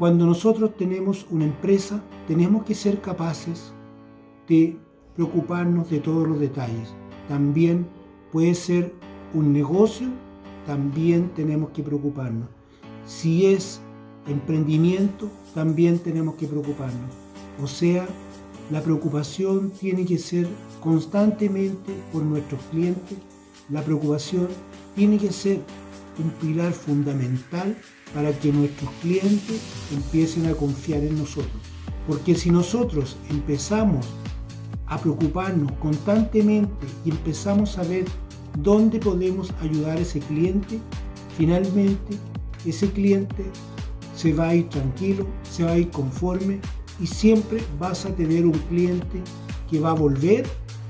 Cuando nosotros tenemos una empresa, tenemos que ser capaces de preocuparnos de todos los detalles. También puede ser un negocio, también tenemos que preocuparnos. Si es emprendimiento, también tenemos que preocuparnos. O sea, la preocupación tiene que ser constantemente por nuestros clientes. La preocupación tiene que ser un pilar fundamental para que nuestros clientes empiecen a confiar en nosotros. Porque si nosotros empezamos a preocuparnos constantemente y empezamos a ver dónde podemos ayudar a ese cliente, finalmente ese cliente se va a ir tranquilo, se va a ir conforme y siempre vas a tener un cliente que va a volver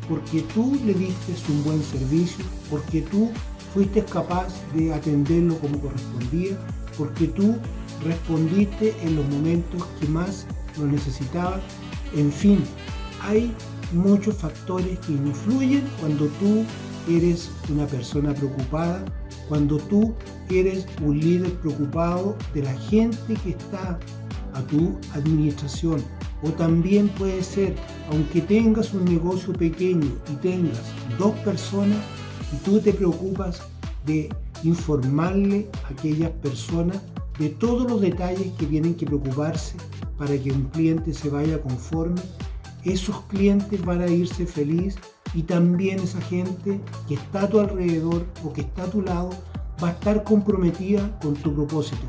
porque tú le diste un buen servicio, porque tú fuiste capaz de atenderlo como correspondía, porque tú respondiste en los momentos que más lo necesitaba. En fin, hay muchos factores que influyen cuando tú eres una persona preocupada, cuando tú eres un líder preocupado de la gente que está a tu administración. O también puede ser, aunque tengas un negocio pequeño y tengas dos personas, y tú te preocupas de informarle a aquellas personas de todos los detalles que tienen que preocuparse para que un cliente se vaya conforme, esos clientes van a irse feliz y también esa gente que está a tu alrededor o que está a tu lado va a estar comprometida con tu propósito.